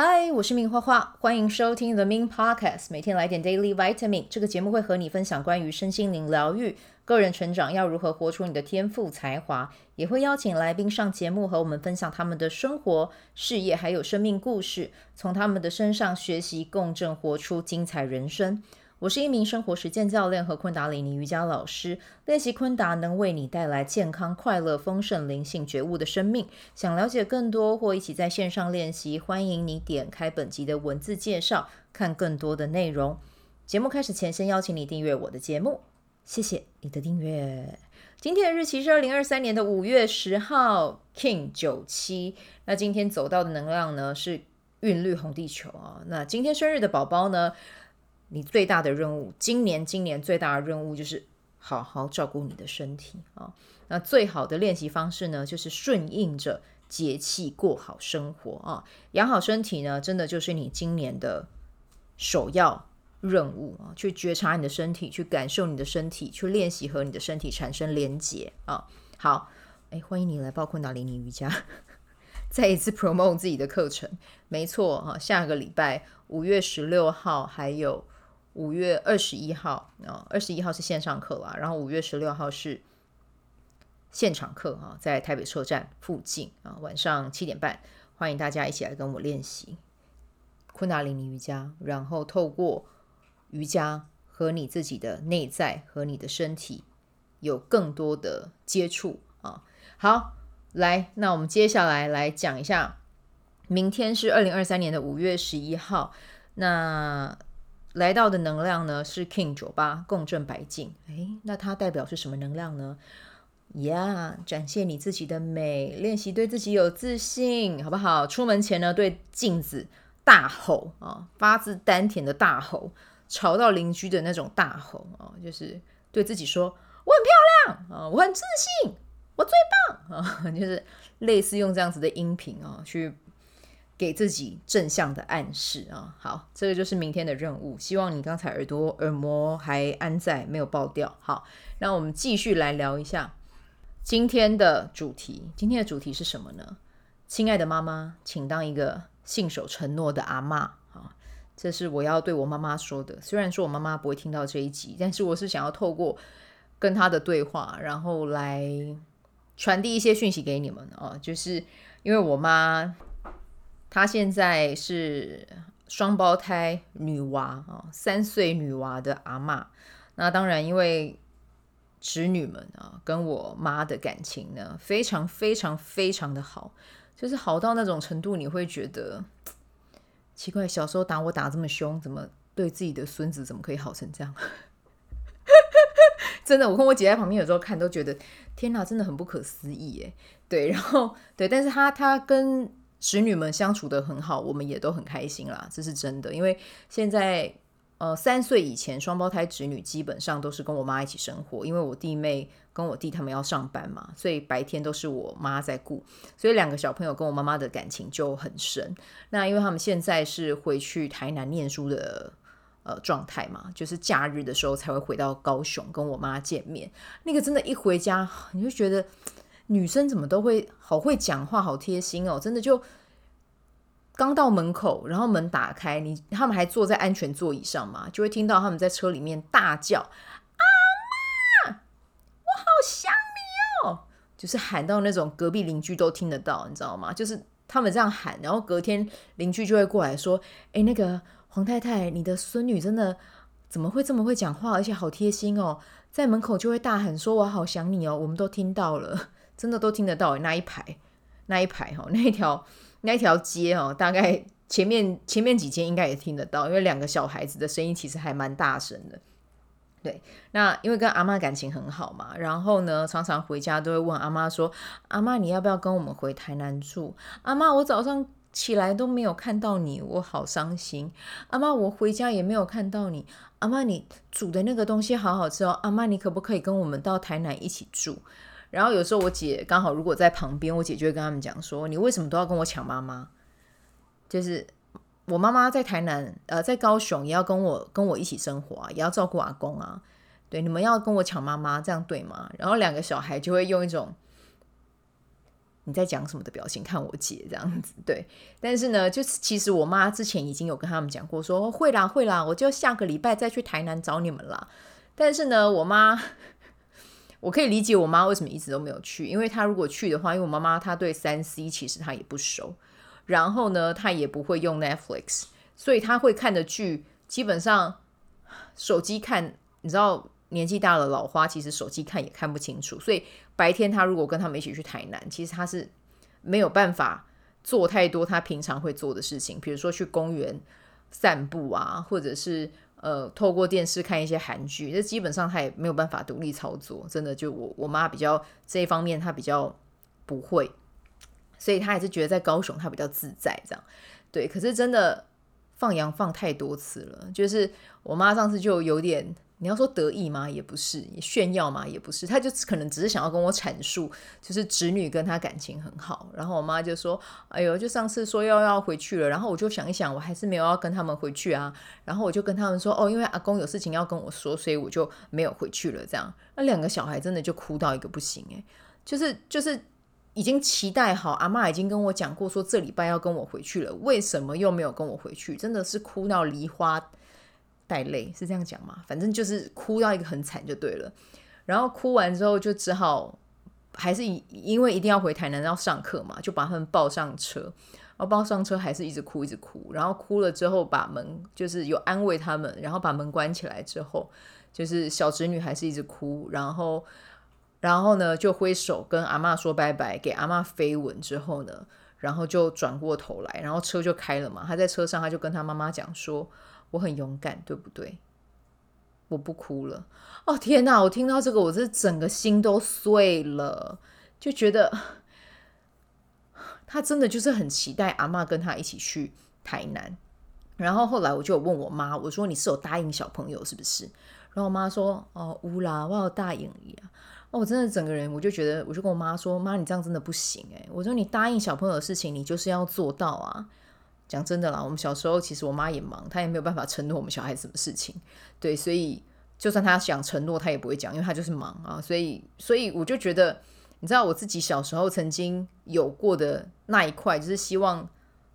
嗨，我是明花花，欢迎收听 The Min Podcast，每天来点 Daily Vitamin。这个节目会和你分享关于身心灵疗愈、个人成长，要如何活出你的天赋才华，也会邀请来宾上节目和我们分享他们的生活、事业还有生命故事，从他们的身上学习共振，活出精彩人生。我是一名生活实践教练和昆达里尼瑜伽老师，练习昆达能为你带来健康、快乐、丰盛、灵性觉悟的生命。想了解更多或一起在线上练习，欢迎你点开本集的文字介绍，看更多的内容。节目开始前，先邀请你订阅我的节目，谢谢你的订阅。今天的日期是二零二三年的五月十号，King 九七。那今天走到的能量呢是韵律红地球啊。那今天生日的宝宝呢？你最大的任务，今年今年最大的任务就是好好照顾你的身体啊。那最好的练习方式呢，就是顺应着节气过好生活啊。养好身体呢，真的就是你今年的首要任务啊。去觉察你的身体，去感受你的身体，去练习和你的身体产生连结啊。好，哎，欢迎你来报昆达里尼瑜伽，再一次 promote 自己的课程。没错啊，下个礼拜五月十六号还有。五月二十一号啊，二十一号是线上课啦，然后五月十六号是现场课啊，在台北车站附近啊，晚上七点半，欢迎大家一起来跟我练习昆达里尼瑜伽，然后透过瑜伽和你自己的内在和你的身体有更多的接触啊。好，来，那我们接下来来讲一下，明天是二零二三年的五月十一号，那。来到的能量呢是 King 九八共振白镜，哎，那它代表是什么能量呢？呀、展现你自己的美，练习对自己有自信，好不好？出门前呢，对镜子大吼啊，发自丹田的大吼，吵到邻居的那种大吼啊，就是对自己说我很漂亮啊，我很自信，我最棒啊，就是类似用这样子的音频啊去。给自己正向的暗示啊！好，这个就是明天的任务。希望你刚才耳朵耳膜还安在，没有爆掉。好，那我们继续来聊一下今天的主题。今天的主题是什么呢？亲爱的妈妈，请当一个信守承诺的阿嬷啊！这是我要对我妈妈说的。虽然说我妈妈不会听到这一集，但是我是想要透过跟她的对话，然后来传递一些讯息给你们啊！就是因为我妈。她现在是双胞胎女娃啊，三岁女娃的阿嬷。那当然，因为侄女们啊，跟我妈的感情呢，非常非常非常的好，就是好到那种程度，你会觉得 奇怪，小时候打我打这么凶，怎么对自己的孙子怎么可以好成这样？真的，我跟我姐在旁边有时候看，都觉得天哪，真的很不可思议耶。对，然后对，但是她她跟侄女们相处得很好，我们也都很开心啦，这是真的。因为现在，呃，三岁以前双胞胎侄女基本上都是跟我妈一起生活，因为我弟妹跟我弟他们要上班嘛，所以白天都是我妈在顾，所以两个小朋友跟我妈妈的感情就很深。那因为他们现在是回去台南念书的呃状态嘛，就是假日的时候才会回到高雄跟我妈见面。那个真的，一回家你就觉得。女生怎么都会好会讲话，好贴心哦！真的就刚到门口，然后门打开，你他们还坐在安全座椅上嘛，就会听到他们在车里面大叫：“阿妈，我好想你哦！”就是喊到那种隔壁邻居都听得到，你知道吗？就是他们这样喊，然后隔天邻居就会过来说：“诶，那个黄太太，你的孙女真的怎么会这么会讲话，而且好贴心哦！”在门口就会大喊说：“我好想你哦！”我们都听到了。真的都听得到，那一排，那一排哈，那一条那一条街哦，大概前面前面几间应该也听得到，因为两个小孩子的声音其实还蛮大声的。对，那因为跟阿妈感情很好嘛，然后呢，常常回家都会问阿妈说：“阿妈，你要不要跟我们回台南住？”阿妈，我早上起来都没有看到你，我好伤心。阿妈，我回家也没有看到你。阿妈，你煮的那个东西好好吃哦。阿妈，你可不可以跟我们到台南一起住？然后有时候我姐刚好如果在旁边，我姐就会跟他们讲说：“你为什么都要跟我抢妈妈？就是我妈妈在台南，呃，在高雄也要跟我跟我一起生活啊，也要照顾阿公啊。对，你们要跟我抢妈妈，这样对吗？”然后两个小孩就会用一种你在讲什么的表情看我姐这样子。对，但是呢，就是其实我妈之前已经有跟他们讲过说，说会啦会啦，我就下个礼拜再去台南找你们啦。但是呢，我妈。我可以理解我妈为什么一直都没有去，因为她如果去的话，因为我妈妈她对三 C 其实她也不熟，然后呢，她也不会用 Netflix，所以她会看的剧基本上手机看，你知道年纪大了老花，其实手机看也看不清楚，所以白天她如果跟他们一起去台南，其实她是没有办法做太多她平常会做的事情，比如说去公园散步啊，或者是。呃，透过电视看一些韩剧，这基本上他也没有办法独立操作，真的就我我妈比较这一方面她比较不会，所以她还是觉得在高雄她比较自在这样，对。可是真的放羊放太多次了，就是我妈上次就有点。你要说得意吗？也不是，炫耀吗？也不是，他就可能只是想要跟我阐述，就是侄女跟他感情很好。然后我妈就说：“哎呦，就上次说要要回去了。”然后我就想一想，我还是没有要跟他们回去啊。然后我就跟他们说：“哦，因为阿公有事情要跟我说，所以我就没有回去了。”这样，那两个小孩真的就哭到一个不行诶，就是就是已经期待好，阿妈已经跟我讲过说这礼拜要跟我回去了，为什么又没有跟我回去？真的是哭到梨花。带泪是这样讲吗？反正就是哭到一个很惨就对了，然后哭完之后就只好还是因为一定要回台南要上课嘛，就把他们抱上车，然后抱上车还是一直哭一直哭，然后哭了之后把门就是有安慰他们，然后把门关起来之后，就是小侄女还是一直哭，然后然后呢就挥手跟阿嬷说拜拜，给阿嬷飞吻之后呢，然后就转过头来，然后车就开了嘛，他在车上他就跟他妈妈讲说。我很勇敢，对不对？我不哭了。哦，天哪！我听到这个，我这整个心都碎了，就觉得 他真的就是很期待阿嬷跟他一起去台南。然后后来我就问我妈，我说：“你是有答应小朋友是不是？”然后我妈说：“哦，乌啦，我有答应你啊。”哦，我真的整个人我就觉得，我就跟我妈说：“妈，你这样真的不行诶。”我说：“你答应小朋友的事情，你就是要做到啊。”讲真的啦，我们小时候其实我妈也忙，她也没有办法承诺我们小孩什么事情。对，所以就算她想承诺，她也不会讲，因为她就是忙啊。所以，所以我就觉得，你知道我自己小时候曾经有过的那一块，就是希望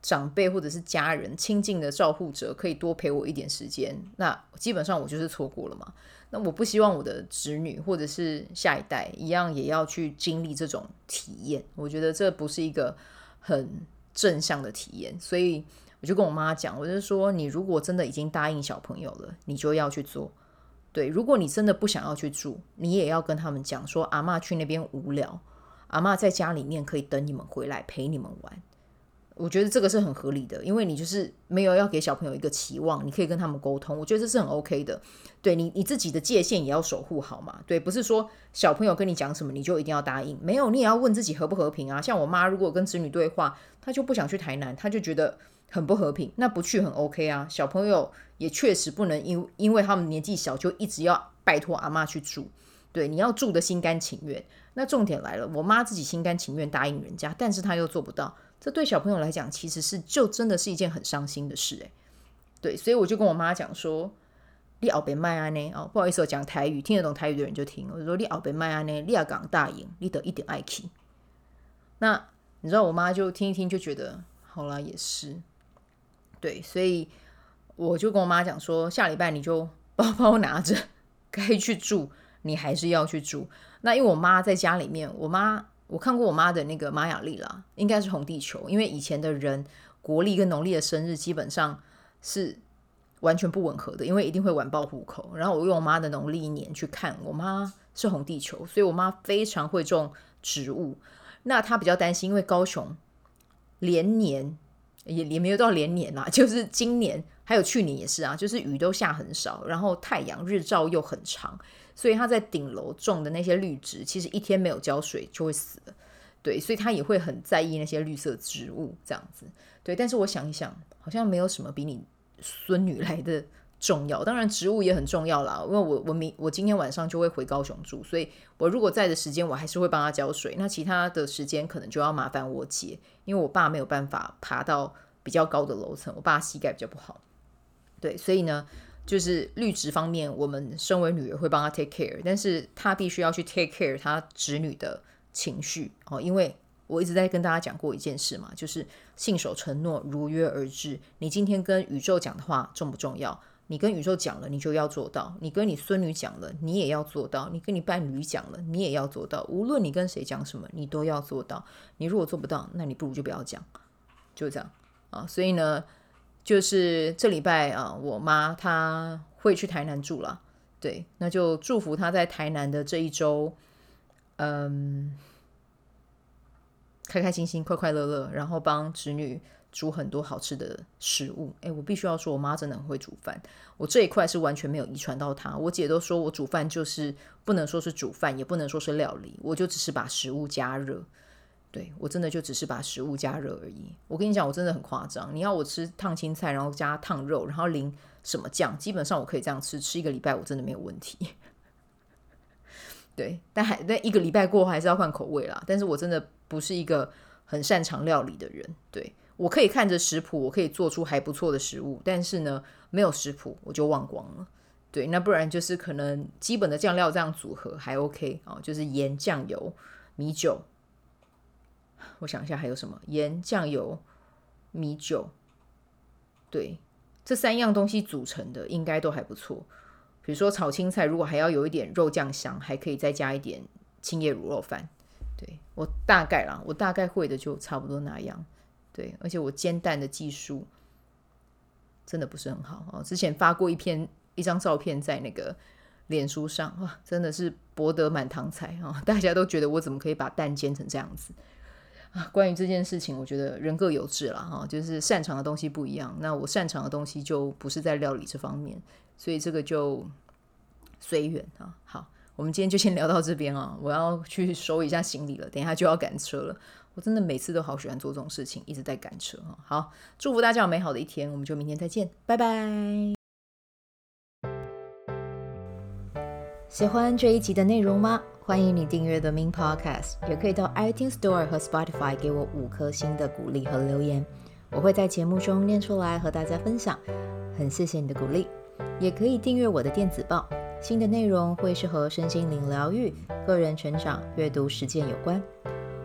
长辈或者是家人亲近的照护者可以多陪我一点时间。那基本上我就是错过了嘛。那我不希望我的侄女或者是下一代一样也要去经历这种体验。我觉得这不是一个很。正向的体验，所以我就跟我妈讲，我就说，你如果真的已经答应小朋友了，你就要去做。对，如果你真的不想要去住，你也要跟他们讲说，阿妈去那边无聊，阿妈在家里面可以等你们回来陪你们玩。我觉得这个是很合理的，因为你就是没有要给小朋友一个期望，你可以跟他们沟通，我觉得这是很 OK 的。对你，你自己的界限也要守护好嘛。对，不是说小朋友跟你讲什么你就一定要答应，没有，你也要问自己和不和平啊。像我妈如果跟子女对话，她就不想去台南，她就觉得很不和平，那不去很 OK 啊。小朋友也确实不能因因为他们年纪小就一直要拜托阿嬷去住，对，你要住的心甘情愿。那重点来了，我妈自己心甘情愿答应人家，但是她又做不到。这对小朋友来讲，其实是就真的是一件很伤心的事，诶，对，所以我就跟我妈讲说：“你后边麦安呢？哦，不好意思，我讲台语，听得懂台语的人就听。我说你后边麦安呢，你要讲大赢，你得一点爱气。那你知道，我妈就听一听，就觉得好啦，也是，对，所以我就跟我妈讲说，下礼拜你就包包拿着，该去住，你还是要去住。那因为我妈在家里面，我妈。我看过我妈的那个玛雅历啦，应该是红地球，因为以前的人国历跟农历的生日基本上是完全不吻合的，因为一定会晚报户口。然后我用我妈的农历年去看，我妈是红地球，所以我妈非常会种植物。那她比较担心，因为高雄连年也也没有到连年啦，就是今年还有去年也是啊，就是雨都下很少，然后太阳日照又很长。所以他在顶楼种的那些绿植，其实一天没有浇水就会死了，对，所以他也会很在意那些绿色植物这样子，对。但是我想一想，好像没有什么比你孙女来的重要。当然，植物也很重要啦，因为我我明我今天晚上就会回高雄住，所以我如果在的时间，我还是会帮他浇水。那其他的时间可能就要麻烦我姐，因为我爸没有办法爬到比较高的楼层，我爸膝盖比较不好，对，所以呢。就是绿植方面，我们身为女儿会帮他 take care，但是他必须要去 take care 他侄女的情绪哦，因为我一直在跟大家讲过一件事嘛，就是信守承诺，如约而至。你今天跟宇宙讲的话重不重要？你跟宇宙讲了，你就要做到；你跟你孙女讲了，你也要做到；你跟你伴侣讲了，你也要做到。无论你跟谁讲什么，你都要做到。你如果做不到，那你不如就不要讲，就这样啊。所以呢，就是这礼拜啊，我妈她会去台南住了，对，那就祝福她在台南的这一周，嗯，开开心心、快快乐乐，然后帮侄女。煮很多好吃的食物，诶，我必须要说，我妈真的很会煮饭。我这一块是完全没有遗传到她。我姐都说我煮饭就是不能说是煮饭，也不能说是料理，我就只是把食物加热。对，我真的就只是把食物加热而已。我跟你讲，我真的很夸张。你要我吃烫青菜，然后加烫肉，然后淋什么酱，基本上我可以这样吃，吃一个礼拜我真的没有问题。对，但还但一个礼拜过后还是要换口味啦。但是我真的不是一个很擅长料理的人，对。我可以看着食谱，我可以做出还不错的食物，但是呢，没有食谱我就忘光了。对，那不然就是可能基本的酱料这样组合还 OK 哦，就是盐、酱油、米酒。我想一下还有什么？盐、酱油、米酒。对，这三样东西组成的应该都还不错。比如说炒青菜，如果还要有一点肉酱香，还可以再加一点青叶卤肉饭。对，我大概啦，我大概会的就差不多那样。对，而且我煎蛋的技术真的不是很好哦。之前发过一篇一张照片在那个脸书上，哇，真的是博得满堂彩啊！大家都觉得我怎么可以把蛋煎成这样子啊？关于这件事情，我觉得人各有志了哈，就是擅长的东西不一样。那我擅长的东西就不是在料理这方面，所以这个就随缘啊。好，我们今天就先聊到这边啊，我要去收一下行李了，等一下就要赶车了。我真的每次都好喜欢做这种事情，一直在赶车。好，祝福大家有美好的一天，我们就明天再见，拜拜。喜欢这一集的内容吗？欢迎你订阅 The Min Podcast，也可以到 iTunes Store 和 Spotify 给我五颗星的鼓励和留言，我会在节目中念出来和大家分享。很谢谢你的鼓励，也可以订阅我的电子报，新的内容会是和身心灵疗愈、个人成长、阅读实践有关。